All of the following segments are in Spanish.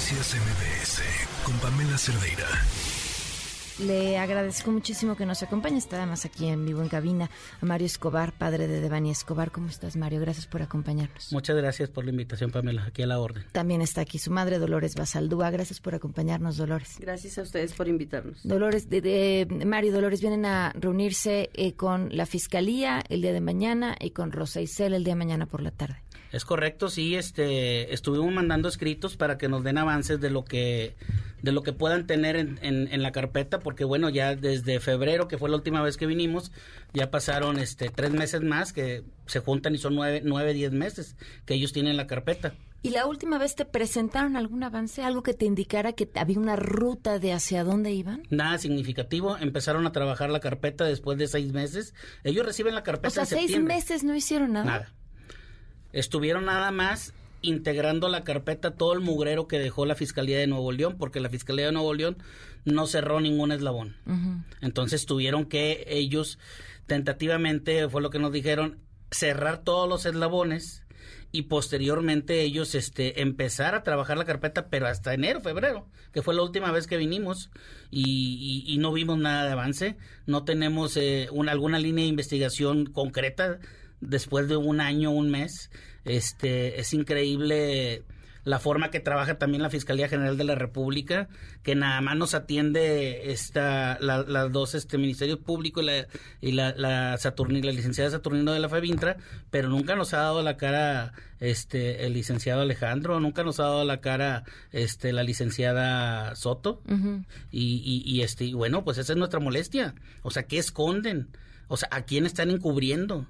Noticias MBS con Pamela Cerdeira. Le agradezco muchísimo que nos acompañe. Está además aquí en vivo en cabina a Mario Escobar, padre de Devani Escobar. ¿Cómo estás, Mario? Gracias por acompañarnos. Muchas gracias por la invitación, Pamela. Aquí a la orden. También está aquí su madre, Dolores Basaldúa. Gracias por acompañarnos, Dolores. Gracias a ustedes por invitarnos. Dolores, de, Mario y Dolores vienen a reunirse eh, con la Fiscalía el día de mañana y con Rosa Isel el día de mañana por la tarde. Es correcto, sí, este, estuvimos mandando escritos para que nos den avances de lo que, de lo que puedan tener en, en, la carpeta, porque bueno, ya desde febrero, que fue la última vez que vinimos, ya pasaron este tres meses más que se juntan y son nueve, nueve, diez meses que ellos tienen la carpeta. ¿Y la última vez te presentaron algún avance, algo que te indicara que había una ruta de hacia dónde iban? Nada significativo. Empezaron a trabajar la carpeta después de seis meses. Ellos reciben la carpeta. O sea, seis meses no hicieron nada. Nada. Estuvieron nada más integrando la carpeta todo el mugrero que dejó la Fiscalía de Nuevo León, porque la Fiscalía de Nuevo León no cerró ningún eslabón. Entonces tuvieron que ellos, tentativamente, fue lo que nos dijeron, cerrar todos los eslabones y posteriormente ellos este empezar a trabajar la carpeta pero hasta enero febrero que fue la última vez que vinimos y, no vimos nada de avance no tenemos eh, una, alguna línea de investigación concreta después de un año, un mes. Este, es increíble la forma que trabaja también la Fiscalía General de la República, que nada más nos atiende esta, las dos este, Ministerios Públicos y la, y la, la, la licenciada Saturnino de la Favintra, pero nunca nos ha dado la cara este, el licenciado Alejandro, nunca nos ha dado la cara este, la licenciada Soto, y, y, este, y bueno, pues esa es nuestra molestia. O sea, ¿qué esconden? O sea, ¿a quién están encubriendo?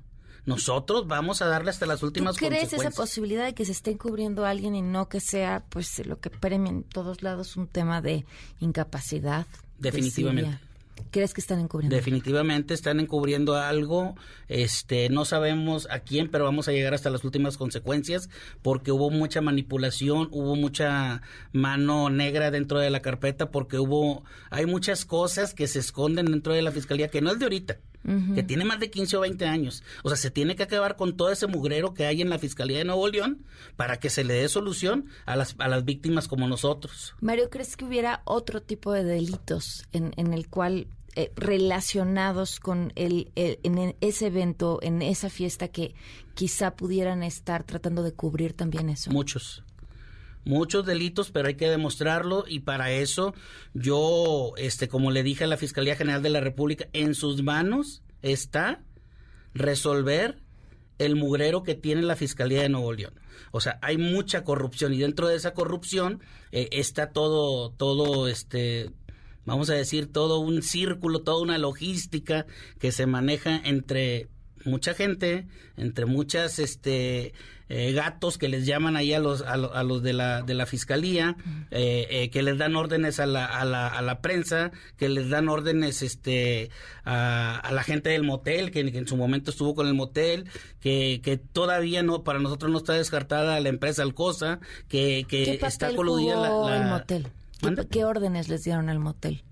Nosotros vamos a darle hasta las últimas ¿Tú crees esa posibilidad de que se esté encubriendo a alguien y no que sea, pues, lo que premia en todos lados un tema de incapacidad? Definitivamente. ¿Crees que están encubriendo? Definitivamente están encubriendo algo. Este, no sabemos a quién, pero vamos a llegar hasta las últimas consecuencias porque hubo mucha manipulación, hubo mucha mano negra dentro de la carpeta porque hubo hay muchas cosas que se esconden dentro de la fiscalía que no es de ahorita. Que tiene más de 15 o 20 años. O sea, se tiene que acabar con todo ese mugrero que hay en la Fiscalía de Nuevo León para que se le dé solución a las, a las víctimas como nosotros. Mario, ¿crees que hubiera otro tipo de delitos en, en el cual eh, relacionados con el, en ese evento, en esa fiesta que quizá pudieran estar tratando de cubrir también eso? Muchos. Muchos delitos, pero hay que demostrarlo y para eso yo, este, como le dije a la Fiscalía General de la República, en sus manos está resolver el mugrero que tiene la Fiscalía de Nuevo León. O sea, hay mucha corrupción y dentro de esa corrupción eh, está todo, todo, este, vamos a decir, todo un círculo, toda una logística que se maneja entre mucha gente, entre muchas este eh, gatos que les llaman ahí a los a, los de la de la fiscalía, eh, eh, que les dan órdenes a la, a la, a la prensa, que les dan órdenes este a, la gente del motel, que, en su momento estuvo con el motel, que, que todavía no para nosotros no está descartada la empresa Alcosa, que, que está coludida la, el motel. ¿Qué, órdenes les dieron al motel?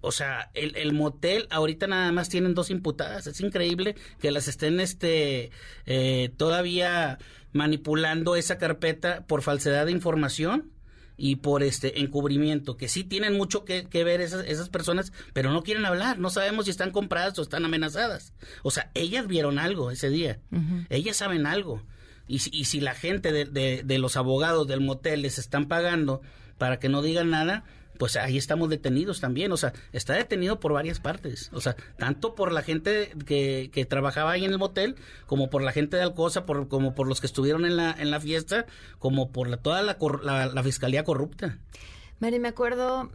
O sea, el, el, motel ahorita nada más tienen dos imputadas. Es increíble que las estén este eh, todavía manipulando esa carpeta por falsedad de información y por este encubrimiento, que sí tienen mucho que, ver esas, esas, personas, pero no quieren hablar, no sabemos si están compradas o están amenazadas. O sea, ellas vieron algo ese día, ellas saben algo. Y, y si la gente de, de, de los abogados del motel les están pagando para que no digan nada, pues ahí estamos detenidos también. O sea, está detenido por varias partes. O sea, tanto por la gente que, que trabajaba ahí en el motel, como por la gente de Alcosa, por, como por los que estuvieron en la, en la fiesta, como por la, toda la, la, fiscalía corrupta. Mary, me acuerdo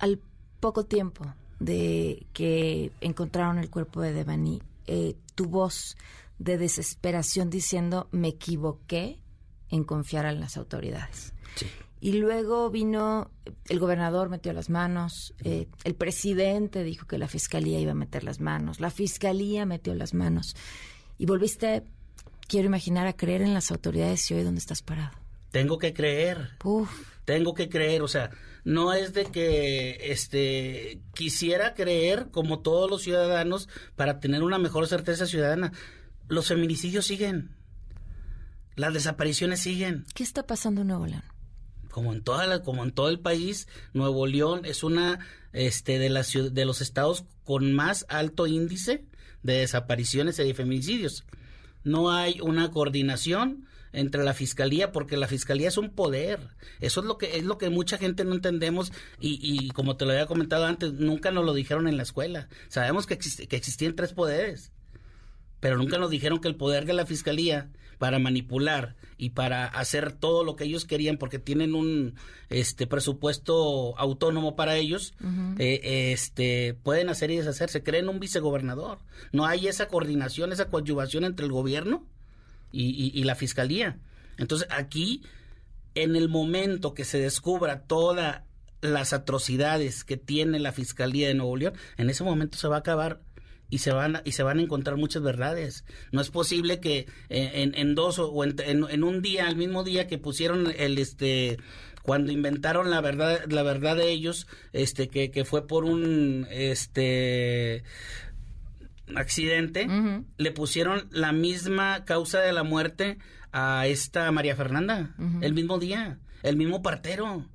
al poco tiempo de que encontraron el cuerpo de Devani, eh, tu voz de desesperación diciendo me equivoqué en confiar en las autoridades. Sí. Y luego vino, el gobernador metió las manos, eh, el presidente dijo que la fiscalía iba a meter las manos, la fiscalía metió las manos. Y volviste, quiero imaginar, a creer en las autoridades y hoy dónde estás parado. Tengo que creer. Tengo que creer, o sea, no es de que este quisiera creer como todos los ciudadanos para tener una mejor certeza ciudadana. Los feminicidios siguen. Las desapariciones siguen. ¿Qué está pasando en Nuevo León? Como en toda la, como en todo el país, Nuevo León es una este de las de los estados con más alto índice de desapariciones y de feminicidios. No hay una coordinación entre la fiscalía porque la fiscalía es un poder. Eso es lo que es lo que mucha gente no entendemos y, y como te lo había comentado antes nunca nos lo dijeron en la escuela. Sabemos que, que existían tres poderes pero nunca nos dijeron que el poder de la fiscalía para manipular y para hacer todo lo que ellos querían porque tienen un este presupuesto autónomo para ellos eh, este pueden hacer y deshacer. Se creen un vicegobernador. No hay esa coordinación esa coadyuvación entre el gobierno y, y la fiscalía. Entonces aquí en el momento que se descubra todas las atrocidades que tiene la fiscalía de Nuevo León en ese momento se va a acabar y se van y se van a encontrar muchas verdades. No es posible que eh, en, en, dos o en, en, un día, al mismo día que pusieron el este cuando inventaron la verdad la verdad de ellos, este que, que fue por un este accidente, le pusieron la misma causa de la muerte a esta María Fernanda, el mismo día, el mismo partero.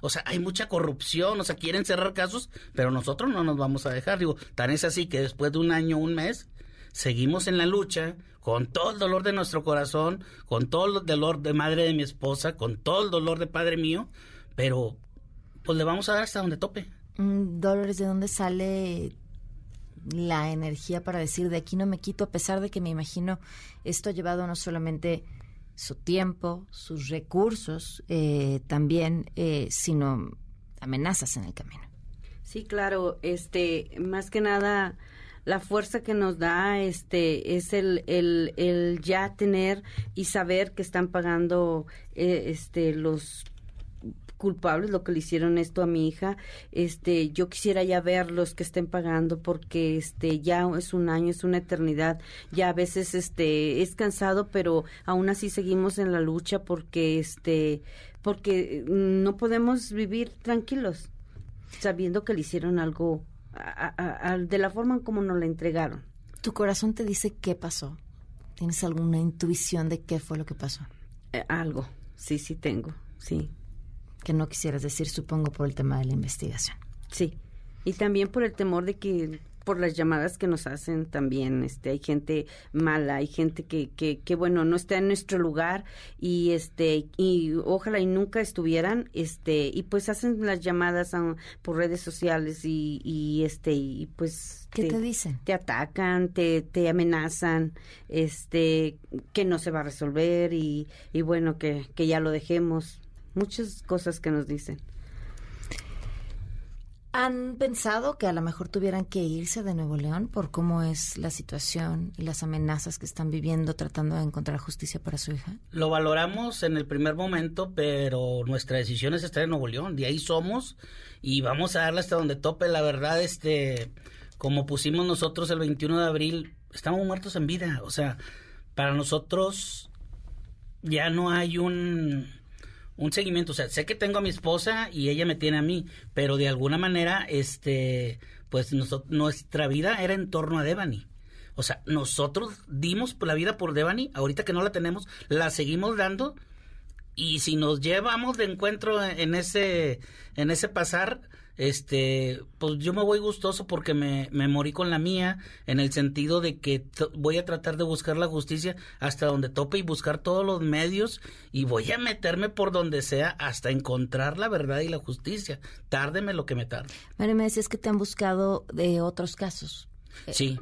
O sea, hay mucha corrupción, o sea, quieren cerrar casos, pero nosotros no nos vamos a dejar. Digo, tan es así que después de un año, un mes, seguimos en la lucha con todo el dolor de nuestro corazón, con todo el dolor de madre de mi esposa, con todo el dolor de padre mío, pero pues le vamos a dar hasta donde tope. Mm, Dolores, ¿de dónde sale la energía para decir de aquí no me quito, a pesar de que me imagino esto ha llevado no solamente su tiempo, sus recursos eh, también, eh, sino amenazas en el camino. Sí, claro, este, más que nada la fuerza que nos da este es el, el, el ya tener y saber que están pagando eh, este los culpables lo que le hicieron esto a mi hija. Este yo quisiera ya ver los que estén pagando porque este ya es un año es una eternidad. Ya a veces este es cansado pero aún así seguimos en la lucha porque este porque no podemos vivir tranquilos sabiendo que le hicieron algo de la forma en como nos la entregaron. Tu corazón te dice qué pasó tienes alguna intuición de qué fue lo que pasó eh, algo. Sí sí tengo sí que no quisieras decir, supongo, por el tema de la investigación. Sí, y también por el temor de que por las llamadas que nos hacen también este hay gente mala hay gente que, que, que bueno no está en nuestro lugar y este y ojalá y nunca estuvieran este y pues hacen las llamadas por redes sociales y, y este y pues qué te, dicen te atacan te, te amenazan este que no se va a resolver y, y bueno que, que ya lo dejemos muchas cosas que nos dicen. ¿Han pensado que a lo mejor tuvieran que irse de Nuevo León por cómo es la situación y las amenazas que están viviendo tratando de encontrar justicia para su hija? Lo valoramos en el primer momento, pero nuestra decisión es estar en Nuevo León. De ahí somos y vamos a darle hasta donde tope. La verdad, este, como pusimos nosotros el 21 de abril, estamos muertos en vida. O sea, para nosotros ya no hay un un seguimiento, o sea, sé que tengo a mi esposa y ella me tiene a mí, pero de alguna manera, este, pues nuestra vida era en torno a Devani. O sea, nosotros dimos la vida por Devani, ahorita que no la tenemos, la seguimos dando y si nos llevamos de encuentro en ese en ese pasar, este, pues yo me voy gustoso porque me, me morí con la mía, en el sentido de que voy a tratar de buscar la justicia hasta donde tope y buscar todos los medios y voy a meterme por donde sea hasta encontrar la verdad y la justicia. Tárdeme lo que me tarde. María, me decías que te han buscado de otros casos. Sí.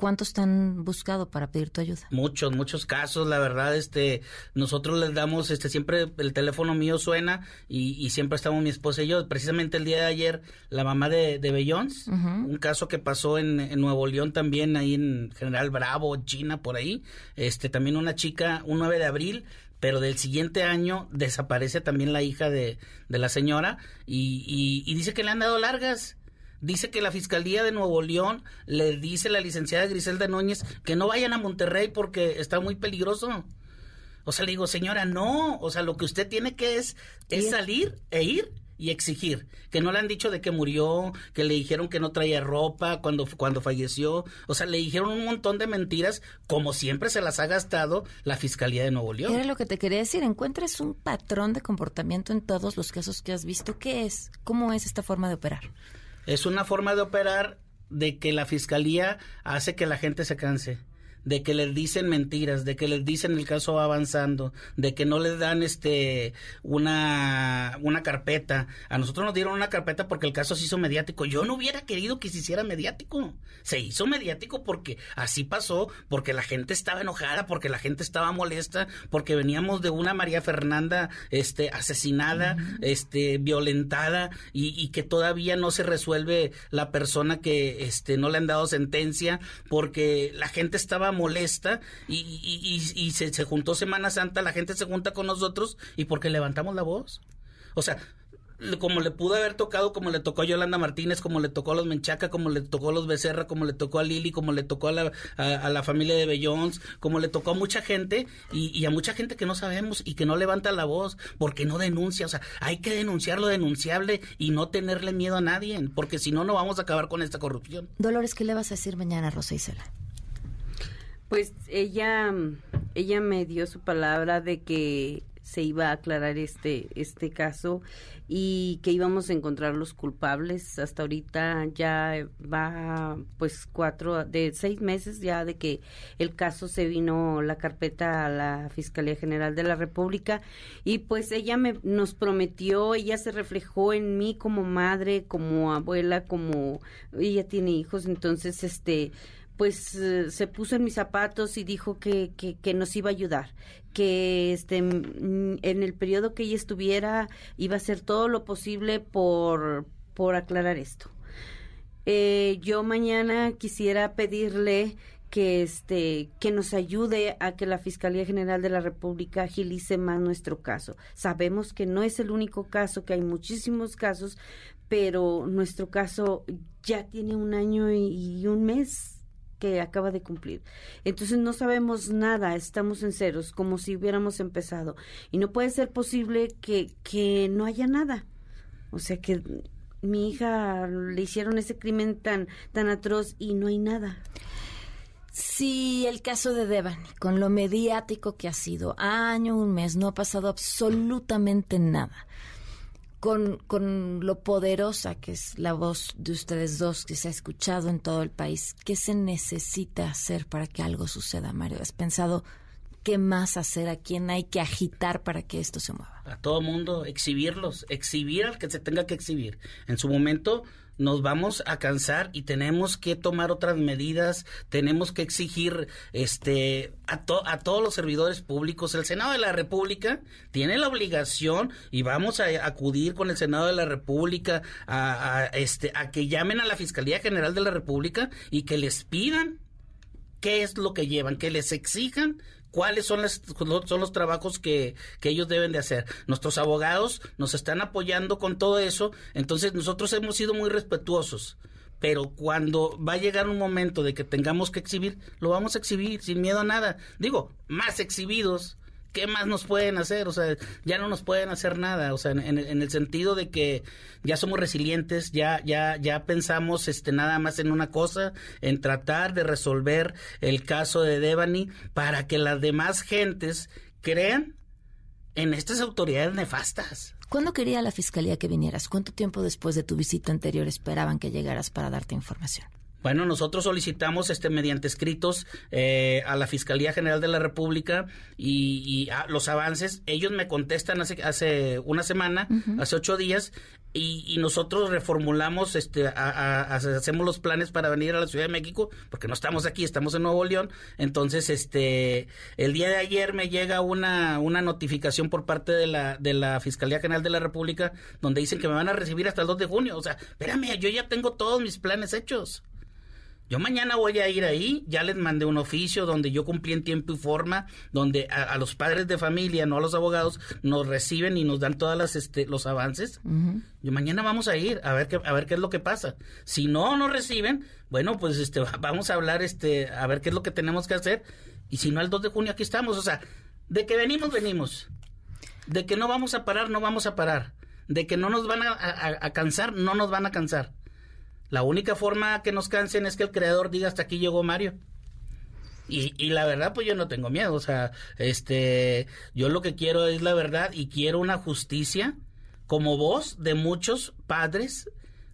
¿Cuántos te han buscado para pedir tu ayuda? Muchos, muchos casos, la verdad, este, nosotros les damos, este, siempre el teléfono mío suena y, siempre estamos mi esposa y yo. Precisamente el día de ayer, la mamá de, de Bellons, un caso que pasó en, en, Nuevo León también, ahí en General Bravo, China, por ahí, este, también una chica, un 9 de abril, pero del siguiente año desaparece también la hija de, de la señora y, y, y dice que le han dado largas Dice que la Fiscalía de Nuevo León le dice a la licenciada Griselda Núñez que no vayan a Monterrey porque está muy peligroso. O sea, le digo, señora, no. O sea, lo que usted tiene que es, es salir e ir y exigir. Que no le han dicho de que murió, que le dijeron que no traía ropa cuando, cuando falleció. O sea, le dijeron un montón de mentiras, como siempre se las ha gastado la Fiscalía de Nuevo León. Era lo que te quería decir. Encuentras un patrón de comportamiento en todos los casos que has visto. ¿Qué es? ¿Cómo es esta forma de operar? Es una forma de operar de que la Fiscalía hace que la gente se canse de que les dicen mentiras, de que les dicen el caso va avanzando, de que no les dan este una una carpeta. A nosotros nos dieron una carpeta porque el caso se hizo mediático. Yo no hubiera querido que se hiciera mediático. Se hizo mediático porque así pasó, porque la gente estaba enojada, porque la gente estaba molesta, porque veníamos de una María Fernanda este asesinada, este violentada y, y que todavía no se resuelve la persona que este no le han dado sentencia porque la gente estaba molesta y, se, juntó Semana Santa, la gente se junta con nosotros y porque levantamos la voz. O sea, como le pudo haber tocado, como le tocó a Yolanda Martínez, como le tocó a los Menchaca, como le tocó a los Becerra, como le tocó a Lili, como le tocó a la, a, la familia de Bellons, como le tocó a mucha gente y, y, a mucha gente que no sabemos y que no levanta la voz porque no denuncia. O sea, hay que denunciar lo denunciable y no tenerle miedo a nadie, porque si no, no vamos a acabar con esta corrupción. Dolores, ¿qué le vas a decir mañana a Rosa Isela? Pues ella, ella me dio su palabra de que se iba a aclarar este, este caso y que íbamos a encontrar los culpables. Hasta ahorita ya va pues cuatro, de seis meses ya de que el caso se vino la carpeta a la Fiscalía General de la República y pues ella me, nos prometió, ella se reflejó en mí como madre, como abuela, como ella tiene hijos, entonces este pues eh, se puso en mis zapatos y dijo que, nos iba a ayudar, que este en el periodo que ella estuviera iba a hacer todo lo posible por, por aclarar esto. Eh, yo mañana quisiera pedirle que este que nos ayude a que la Fiscalía General de la República agilice más nuestro caso. Sabemos que no es el único caso, que hay muchísimos casos, pero nuestro caso ya tiene un año y un mes que acaba de cumplir. Entonces no sabemos nada, estamos en ceros, como si hubiéramos empezado. Y no puede ser posible que, que no haya nada. O sea que mi hija le hicieron ese crimen tan, tan atroz y no hay nada. Si el caso de Devani, con lo mediático que ha sido, año, un mes, no ha pasado absolutamente nada con, con lo poderosa que es la voz de ustedes dos que se ha escuchado en todo el país. ¿Qué se necesita hacer para que algo suceda, Mario? ¿Has pensado qué más hacer? ¿A quién hay que agitar para que esto se mueva? A todo mundo, exhibirlos, exhibir al que se tenga que exhibir. En su momento nos vamos a cansar y tenemos que tomar otras medidas, tenemos que exigir este a, a todos los servidores públicos. El Senado de la República tiene la obligación y vamos a acudir con el Senado de la República a, este a que llamen a la Fiscalía General de la República y que les pidan qué es lo que llevan, que les exijan cuáles son, las, son los trabajos que, que, ellos deben de hacer. Nuestros abogados nos están apoyando con todo eso, entonces nosotros hemos sido muy respetuosos. Pero cuando va a llegar un momento de que tengamos que exhibir, lo vamos a exhibir sin miedo a nada. Digo, más exhibidos ¿qué más nos pueden hacer? O sea, ya no nos pueden hacer nada, o sea, en, el sentido de que ya somos resilientes, ya, ya, ya pensamos este, nada más en una cosa, en tratar de resolver el caso de Devani para que las demás gentes crean en estas autoridades nefastas. ¿Cuándo quería la fiscalía que vinieras? ¿Cuánto tiempo después de tu visita anterior esperaban que llegaras para darte información? Bueno, nosotros solicitamos este mediante escritos eh, a la Fiscalía General de la República y, los avances. Ellos me contestan hace, hace una semana, hace ocho días, y, nosotros reformulamos, este, hacemos los planes para venir a la Ciudad de México, porque no estamos aquí, estamos en Nuevo León. Entonces, este, el día de ayer me llega una, una notificación por parte de la, de la Fiscalía General de la República, donde dicen que me van a recibir hasta el 2 de junio. O sea, espérame, yo ya tengo todos mis planes hechos. Yo mañana voy a ir ahí, ya les mandé un oficio donde yo cumplí en tiempo y forma, donde a, los padres de familia, no a los abogados, nos reciben y nos dan todas las este, los avances. Yo mañana vamos a ir a ver qué a ver qué es lo que pasa. Si no nos reciben, bueno, pues este vamos a hablar este a ver qué es lo que tenemos que hacer y si no el 2 de junio aquí estamos, o sea, de que venimos venimos. De que no vamos a parar, no vamos a parar de que no nos van a, cansar, no nos van a cansar. La única forma que nos cansen es que el creador diga hasta aquí llegó Mario. Y, y, la verdad, pues yo no tengo miedo. O sea, este, yo lo que quiero es la verdad y quiero una justicia como voz de muchos padres,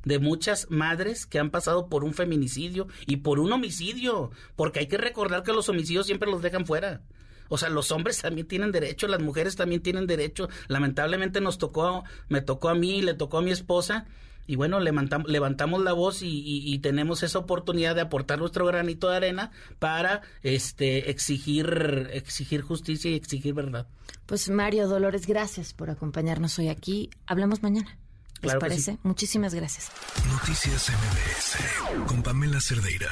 de muchas madres que han pasado por un feminicidio y por un homicidio. Porque hay que recordar que los homicidios siempre los dejan fuera. O sea, los hombres también tienen derecho, las mujeres también tienen derecho. Lamentablemente nos tocó, me tocó a mí, le tocó a mi esposa. Y bueno, levantamos, levantamos la voz y, tenemos esa oportunidad de aportar nuestro granito de arena para este exigir, exigir justicia y exigir verdad. Pues Mario Dolores, gracias por acompañarnos hoy aquí. Hablamos mañana. ¿Les parece? Muchísimas gracias. Noticias MBS con Pamela Cerdeira.